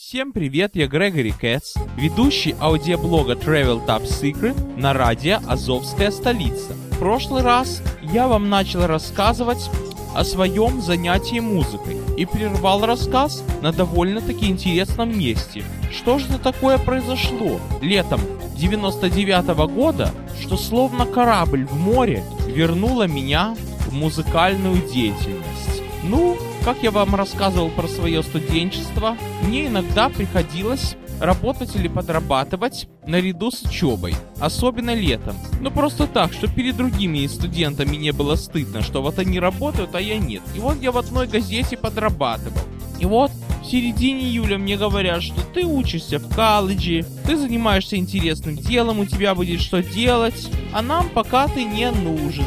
Всем привет, я Грегори Кэтс, ведущий аудиоблога Travel Top Secret на радио «Азовская столица». В прошлый раз я вам начал рассказывать о своем занятии музыкой и прервал рассказ на довольно-таки интересном месте. Что же такое произошло летом 99 -го года, что словно корабль в море вернуло меня в музыкальную деятельность? Ну, как я вам рассказывал про свое студенчество, мне иногда приходилось работать или подрабатывать наряду с учебой, особенно летом. Ну просто так, что перед другими студентами не было стыдно, что вот они работают, а я нет. И вот я в одной газете подрабатывал. И вот в середине июля мне говорят, что ты учишься в колледже, ты занимаешься интересным делом, у тебя будет что делать, а нам пока ты не нужен.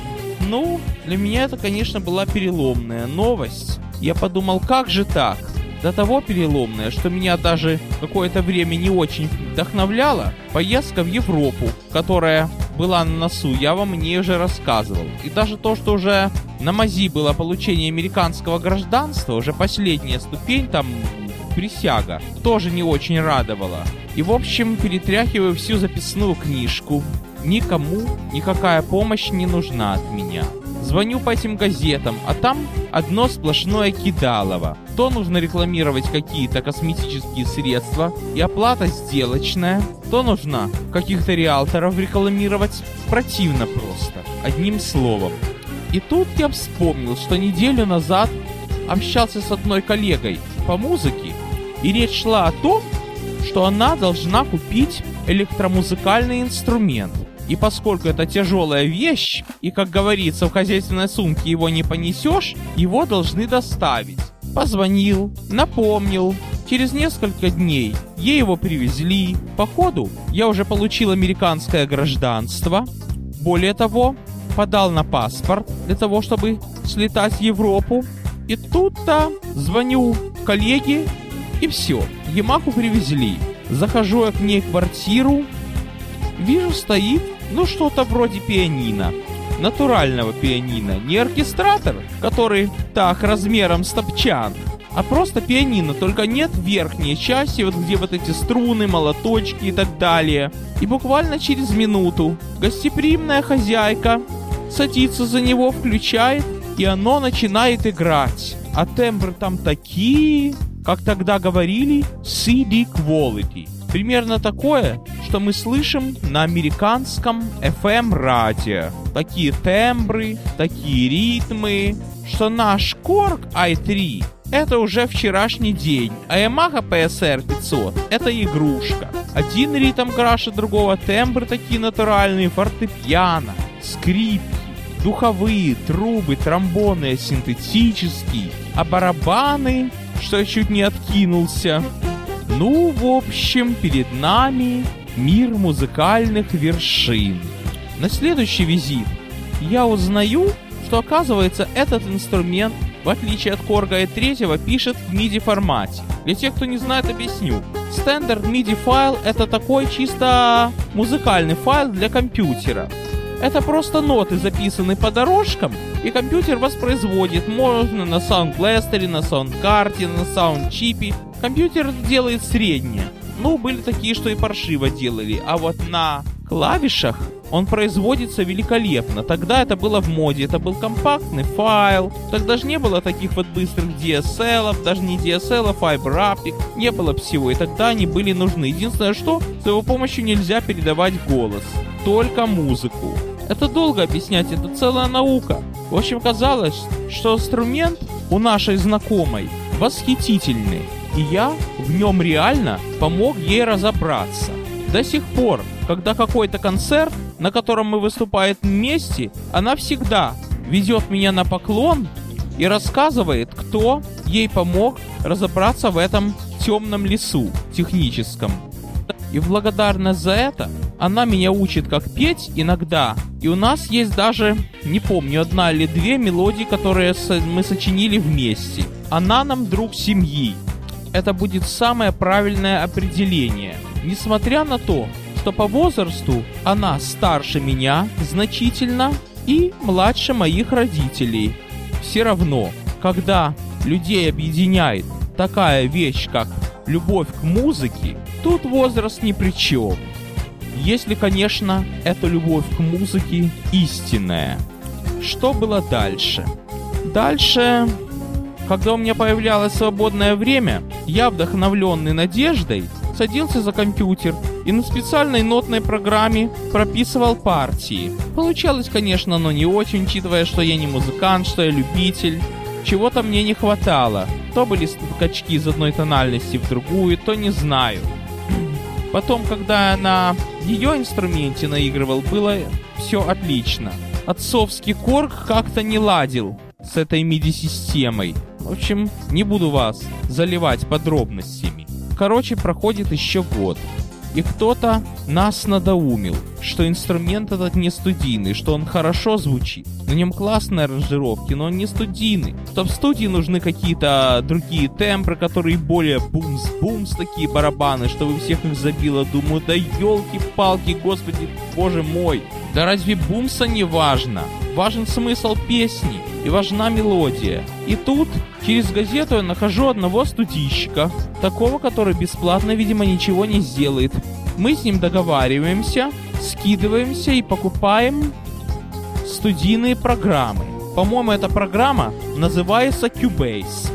Ну, для меня это, конечно, была переломная новость. Я подумал, как же так? До того переломное, что меня даже какое-то время не очень вдохновляла поездка в Европу, которая была на носу, я вам не уже рассказывал. И даже то, что уже на мази было получение американского гражданства, уже последняя ступень, там присяга, тоже не очень радовала. И в общем, перетряхиваю всю записную книжку. Никому никакая помощь не нужна от меня. Звоню по этим газетам, а там одно сплошное кидалово. То нужно рекламировать какие-то косметические средства и оплата сделочная, то нужно каких-то риэлторов рекламировать. Противно просто. Одним словом. И тут я вспомнил, что неделю назад общался с одной коллегой по музыке, и речь шла о том, что она должна купить электромузыкальный инструмент. И поскольку это тяжелая вещь, и, как говорится, в хозяйственной сумке его не понесешь, его должны доставить. Позвонил, напомнил. Через несколько дней ей его привезли. Походу, я уже получил американское гражданство. Более того, подал на паспорт для того, чтобы слетать в Европу. И тут-то звоню коллеге, и все, Ямаху привезли. Захожу я к ней в квартиру, вижу, стоит ну, что-то вроде пианино. Натурального пианино. Не оркестратор, который так размером с топчан, а просто пианино, только нет верхней части, вот где вот эти струны, молоточки и так далее. И буквально через минуту гостеприимная хозяйка садится за него, включает, и оно начинает играть. А тембры там такие, как тогда говорили, CD quality. Примерно такое, что мы слышим на американском FM-радио. Такие тембры, такие ритмы, что наш Korg i3 это уже вчерашний день, а Yamaha PSR 500 это игрушка. Один ритм краше другого, тембры такие натуральные, фортепиано, скрипки, духовые, трубы, тромбоны, синтетические, а барабаны, что я чуть не откинулся, ну, в общем, перед нами мир музыкальных вершин. На следующий визит я узнаю, что оказывается этот инструмент, в отличие от Корга и третьего, пишет в MIDI формате. Для тех, кто не знает, объясню. Standard MIDI файл это такой чисто музыкальный файл для компьютера. Это просто ноты записаны по дорожкам, и компьютер воспроизводит. Можно на саундбластере, на саундкарте, на саундчипе. Компьютер делает среднее. Ну, были такие, что и паршиво делали. А вот на клавишах он производится великолепно. Тогда это было в моде, это был компактный файл. Тогда же не было таких вот быстрых DSL, даже не DSL, а Fiber Optic. Не было всего, и тогда они были нужны. Единственное, что с его помощью нельзя передавать голос, только музыку. Это долго объяснять, это целая наука. В общем, казалось, что инструмент у нашей знакомой восхитительный, и я в нем реально помог ей разобраться. До сих пор, когда какой-то концерт, на котором мы выступаем вместе, она всегда ведет меня на поклон и рассказывает, кто ей помог разобраться в этом темном лесу техническом. И в благодарность за это она меня учит, как петь иногда. И у нас есть даже, не помню, одна или две мелодии, которые мы сочинили вместе. Она нам друг семьи. Это будет самое правильное определение. Несмотря на то, что по возрасту она старше меня значительно и младше моих родителей. Все равно, когда людей объединяет такая вещь, как любовь к музыке, тут возраст ни при чем. Если, конечно, эта любовь к музыке истинная. Что было дальше? Дальше, когда у меня появлялось свободное время, я, вдохновленный надеждой, садился за компьютер и на специальной нотной программе прописывал партии. Получалось, конечно, но не очень, учитывая, что я не музыкант, что я любитель. Чего-то мне не хватало. То были скачки из одной тональности в другую, то не знаю. Потом, когда я на ее инструменте наигрывал, было все отлично. Отцовский корг как-то не ладил с этой MIDI-системой. В общем, не буду вас заливать подробностями. Короче, проходит еще год. И кто-то нас надоумил, что инструмент этот не студийный, что он хорошо звучит. На нем классные аранжировки, но он не студийный. Что в студии нужны какие-то другие тембры, которые более бумс-бумс, такие барабаны, что вы всех их забило. Думаю, да елки-палки, господи, боже мой. Да разве бумса не важно? Важен смысл песни и важна мелодия. И тут через газету я нахожу одного студийщика, такого, который бесплатно, видимо, ничего не сделает. Мы с ним договариваемся, скидываемся и покупаем студийные программы. По-моему, эта программа называется Cubase.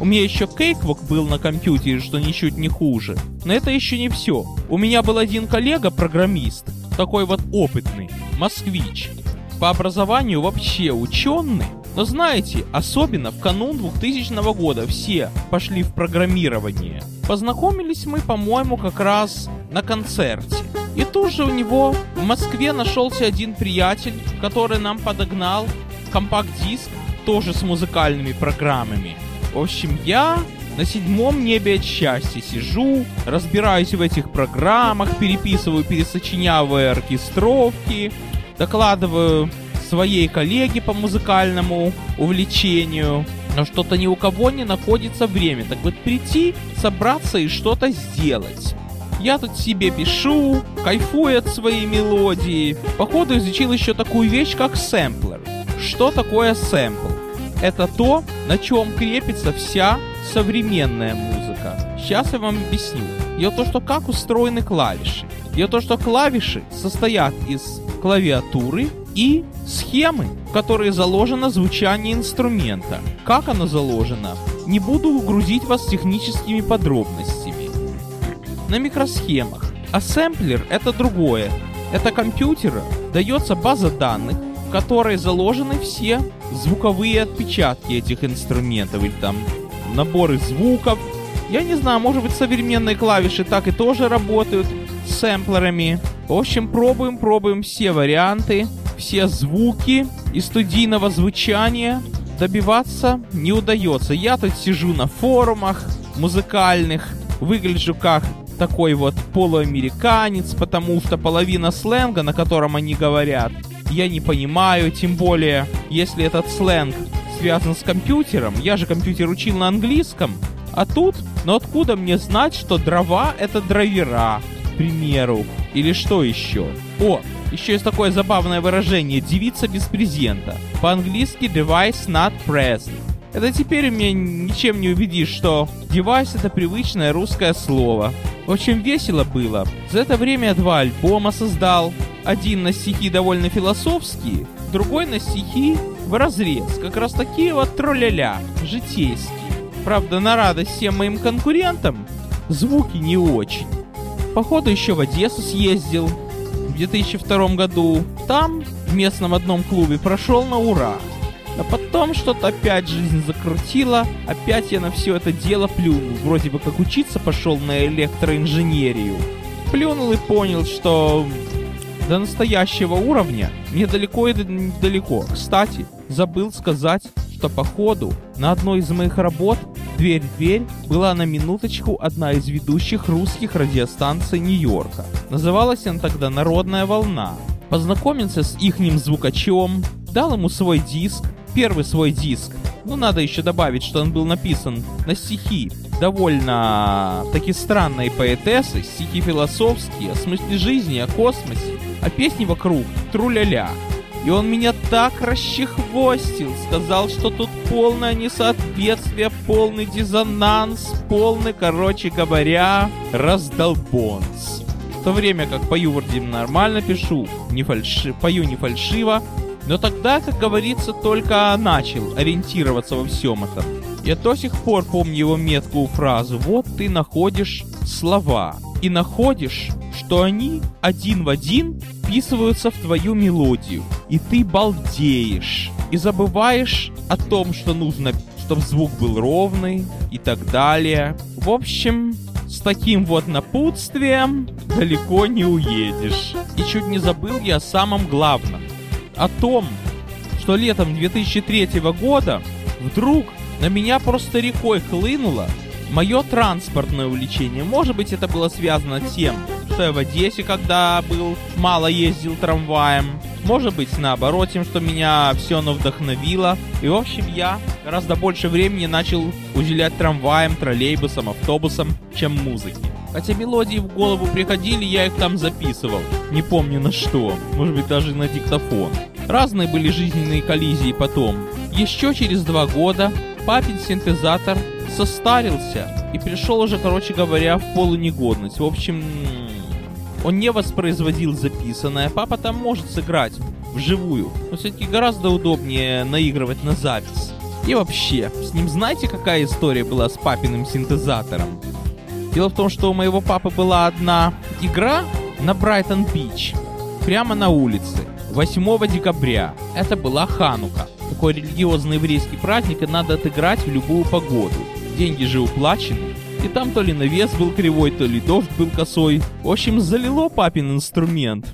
У меня еще Cakewalk был на компьютере, что ничуть не хуже. Но это еще не все. У меня был один коллега-программист, такой вот опытный, москвич. По образованию вообще ученый, но знаете, особенно в канун 2000 года все пошли в программирование. Познакомились мы, по-моему, как раз на концерте. И тут же у него в Москве нашелся один приятель, который нам подогнал компакт-диск, тоже с музыкальными программами. В общем, я на седьмом небе от счастья сижу, разбираюсь в этих программах, переписываю, пересочиняваю оркестровки, докладываю своей коллеге по музыкальному увлечению, но что-то ни у кого не находится время. Так вот прийти, собраться и что-то сделать. Я тут себе пишу, кайфую от своей мелодии. Походу изучил еще такую вещь, как сэмплер. Что такое сэмпл? Это то, на чем крепится вся современная музыка. Сейчас я вам объясню. Дело то, что как устроены клавиши. Дело то, что клавиши состоят из клавиатуры и схемы, в которые заложено звучание инструмента. Как оно заложено? Не буду грузить вас техническими подробностями. На микросхемах. А сэмплер это другое. Это компьютера дается база данных, в которой заложены все звуковые отпечатки этих инструментов или там наборы звуков. Я не знаю, может быть современные клавиши так и тоже работают с сэмплерами. В общем, пробуем, пробуем все варианты, все звуки и студийного звучания. Добиваться не удается. Я тут сижу на форумах музыкальных, выгляжу как такой вот полуамериканец, потому что половина сленга, на котором они говорят, я не понимаю, тем более, если этот сленг связан с компьютером, я же компьютер учил на английском, а тут, но откуда мне знать, что дрова это драйвера, к примеру, или что еще? О, еще есть такое забавное выражение «девица без презента». По-английски «device not present». Это теперь меня ничем не убедишь, что девайс это привычное русское слово. Очень весело было. За это время два альбома создал. Один на стихи довольно философские, другой на стихи в разрез. Как раз такие вот тролля-ля, житейские. Правда, на радость всем моим конкурентам, звуки не очень. Походу еще в Одессу съездил в 2002 году. Там, в местном одном клубе, прошел на ура. А потом что-то опять жизнь закрутила, опять я на все это дело плюнул. Вроде бы как учиться пошел на электроинженерию. Плюнул и понял, что до настоящего уровня мне далеко и далеко. Кстати, забыл сказать, что по ходу на одной из моих работ «Дверь в дверь» была на минуточку одна из ведущих русских радиостанций Нью-Йорка. Называлась она тогда «Народная волна». Познакомился с ихним звукачом, дал ему свой диск, первый свой диск. Ну, надо еще добавить, что он был написан на стихи довольно такие странные поэтессы, стихи философские, о смысле жизни, о космосе, а песни вокруг тру-ля-ля. И он меня так расчехвостил, сказал, что тут полное несоответствие, полный диссонанс, полный, короче говоря, раздолбонс. В то время как пою вроде нормально пишу, не фальши, пою не фальшиво, но тогда, как говорится, только начал ориентироваться во всем этом. Я до сих пор помню его меткую фразу «Вот ты находишь слова, и находишь, что они один в один вписываются в твою мелодию, и ты балдеешь, и забываешь о том, что нужно, чтобы звук был ровный и так далее. В общем, с таким вот напутствием далеко не уедешь. И чуть не забыл я о самом главном. О том, что летом 2003 года вдруг на меня просто рекой хлынуло мое транспортное увлечение. Может быть, это было связано с тем, что я в Одессе, когда был, мало ездил трамваем. Может быть, наоборот, тем, что меня все оно вдохновило. И, в общем, я гораздо больше времени начал уделять трамваям, троллейбусам, автобусам, чем музыке. Хотя мелодии в голову приходили, я их там записывал. Не помню на что. Может быть, даже на диктофон. Разные были жизненные коллизии потом. Еще через два года папин синтезатор состарился и пришел уже, короче говоря, в полунегодность. В общем, он не воспроизводил записанное. Папа там может сыграть вживую, но все-таки гораздо удобнее наигрывать на запись. И вообще, с ним знаете, какая история была с папиным синтезатором? Дело в том, что у моего папы была одна игра на Брайтон-Бич, прямо на улице, 8 декабря. Это была Ханука. Такой религиозный еврейский праздник, и надо отыграть в любую погоду. Деньги же уплачены. И там то ли навес был кривой, то ли дождь был косой. В общем, залило папин инструмент.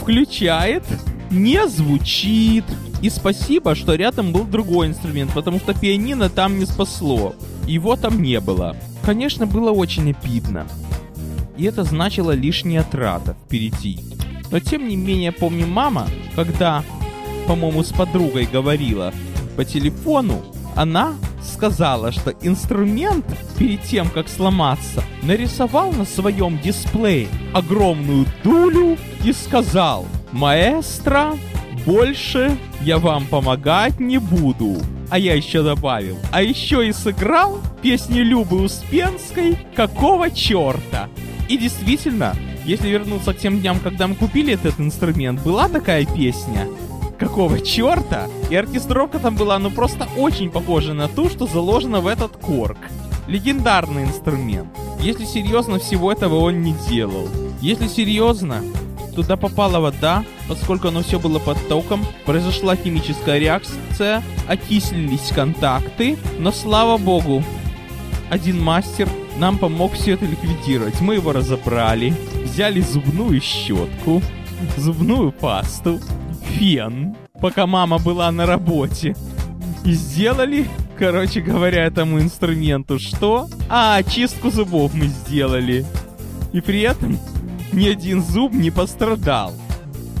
Включает, не звучит. И спасибо, что рядом был другой инструмент, потому что пианино там не спасло. Его там не было. Конечно, было очень обидно. И это значило лишняя трата впереди. Но тем не менее, помню мама, когда, по-моему, с подругой говорила по телефону, она сказала, что инструмент перед тем, как сломаться, нарисовал на своем дисплее огромную дулю и сказал «Маэстро, больше я вам помогать не буду». А я еще добавил, а еще и сыграл песню Любы Успенской «Какого черта?» И действительно, если вернуться к тем дням, когда мы купили этот инструмент, была такая песня какого черта? И оркестровка там была, ну просто очень похожа на ту, что заложена в этот корк. Легендарный инструмент. Если серьезно, всего этого он не делал. Если серьезно, туда попала вода, поскольку оно все было под током, произошла химическая реакция, окислились контакты, но слава богу, один мастер нам помог все это ликвидировать. Мы его разобрали, взяли зубную щетку, зубную пасту, фен, пока мама была на работе. И сделали, короче говоря, этому инструменту что? А, чистку зубов мы сделали. И при этом ни один зуб не пострадал.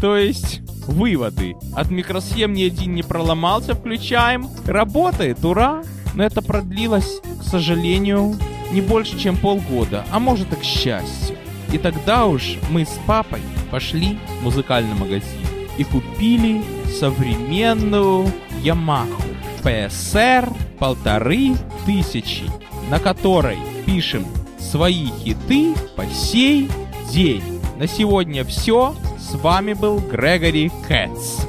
То есть, выводы. От микросхем ни один не проломался, включаем. Работает, ура! Но это продлилось, к сожалению, не больше, чем полгода, а может и к счастью. И тогда уж мы с папой пошли в музыкальный магазин и купили современную Ямаху PSR полторы тысячи, на которой пишем свои хиты по сей день. На сегодня все. С вами был Грегори Кэтс.